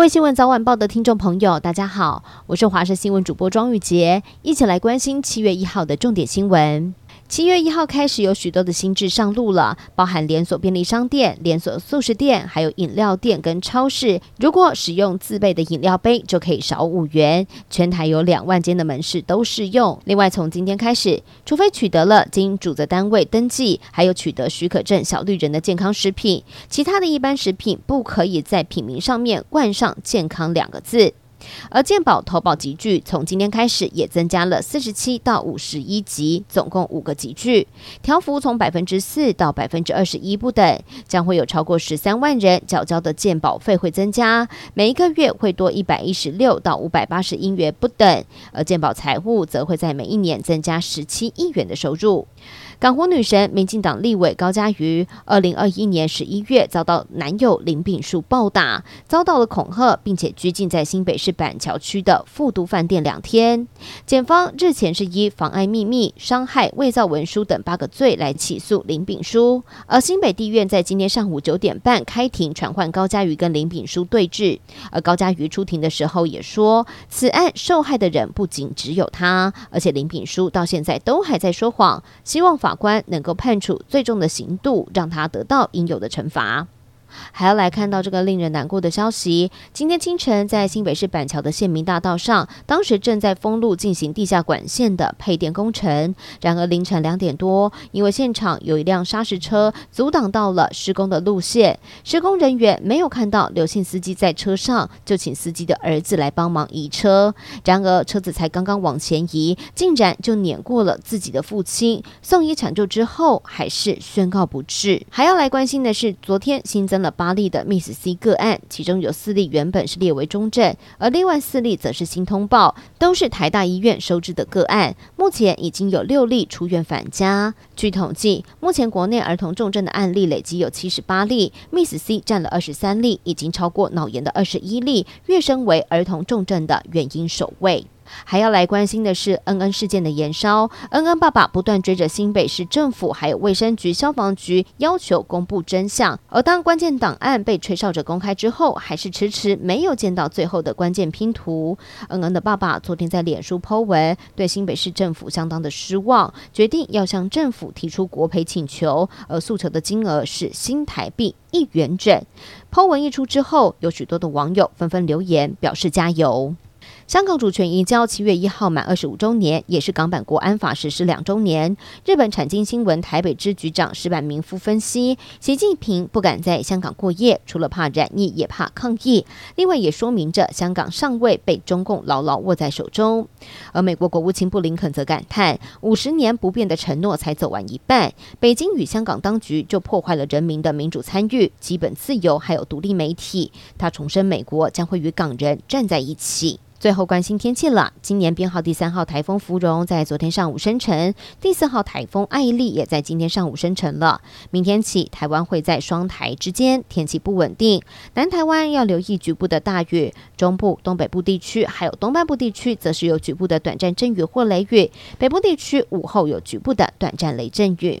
各位新闻早晚报的听众朋友，大家好，我是华视新闻主播庄玉洁，一起来关心七月一号的重点新闻。七月一号开始，有许多的新制上路了，包含连锁便利商店、连锁素食店，还有饮料店跟超市。如果使用自备的饮料杯，就可以少五元。全台有两万间的门市都适用。另外，从今天开始，除非取得了经主责单位登记，还有取得许可证小绿人的健康食品，其他的一般食品不可以在品名上面冠上“健康”两个字。而健保投保集距从今天开始也增加了四十七到五十一级，总共五个集距，条幅从百分之四到百分之二十一不等，将会有超过十三万人缴交的健保费会增加，每一个月会多一百一十六到五百八十一元不等，而健保财务则会在每一年增加十七亿元的收入。港湖女神、民进党立委高嘉瑜，二零二一年十一月遭到男友林炳书暴打，遭到了恐吓，并且拘禁在新北市板桥区的富都饭店两天。检方日前是以妨碍秘密、伤害、伪造文书等八个罪来起诉林炳书，而新北地院在今天上午九点半开庭传唤高嘉瑜跟林炳书对质。而高嘉瑜出庭的时候也说，此案受害的人不仅只有他，而且林炳书到现在都还在说谎，希望法。法官能够判处最重的刑度，让他得到应有的惩罚。还要来看到这个令人难过的消息。今天清晨，在新北市板桥的县民大道上，当时正在封路进行地下管线的配电工程。然而凌晨两点多，因为现场有一辆砂石车阻挡到了施工的路线，施工人员没有看到刘姓司机在车上，就请司机的儿子来帮忙移车。然而车子才刚刚往前移，竟然就碾过了自己的父亲。送医抢救之后，还是宣告不治。还要来关心的是，昨天新增了八例的 Miss C 个案，其中有四例原本是列为中症，而另外四例则是新通报，都是台大医院收治的个案。目前已经有六例出院返家。据统计，目前国内儿童重症的案例累计有七十八例，Miss C 占了二十三例，已经超过脑炎的二十一例，跃升为儿童重症的原因首位。还要来关心的是恩恩事件的延烧。恩恩爸爸不断追着新北市政府、还有卫生局、消防局要求公布真相，而当关键档案被吹哨者公开之后，还是迟迟没有见到最后的关键拼图。恩恩的爸爸昨天在脸书 po 文，对新北市政政府相当的失望，决定要向政府提出国赔请求，而诉求的金额是新台币一元整。抛文一出之后，有许多的网友纷纷留言表示加油。香港主权移交七月一号满二十五周年，也是港版国安法实施两周年。日本产经新闻台北支局长石坂明夫分析，习近平不敢在香港过夜，除了怕染疫，也怕抗议。另外也说明着香港尚未被中共牢牢握在手中。而美国国务卿布林肯则感叹，五十年不变的承诺才走完一半，北京与香港当局就破坏了人民的民主参与、基本自由，还有独立媒体。他重申，美国将会与港人站在一起。最后关心天气了。今年编号第三号台风芙蓉在昨天上午生成，第四号台风艾丽也在今天上午生成了。明天起，台湾会在双台之间，天气不稳定。南台湾要留意局部的大雨，中部、东北部地区还有东半部地区则是有局部的短暂阵雨或雷雨。北部地区午后有局部的短暂雷阵雨。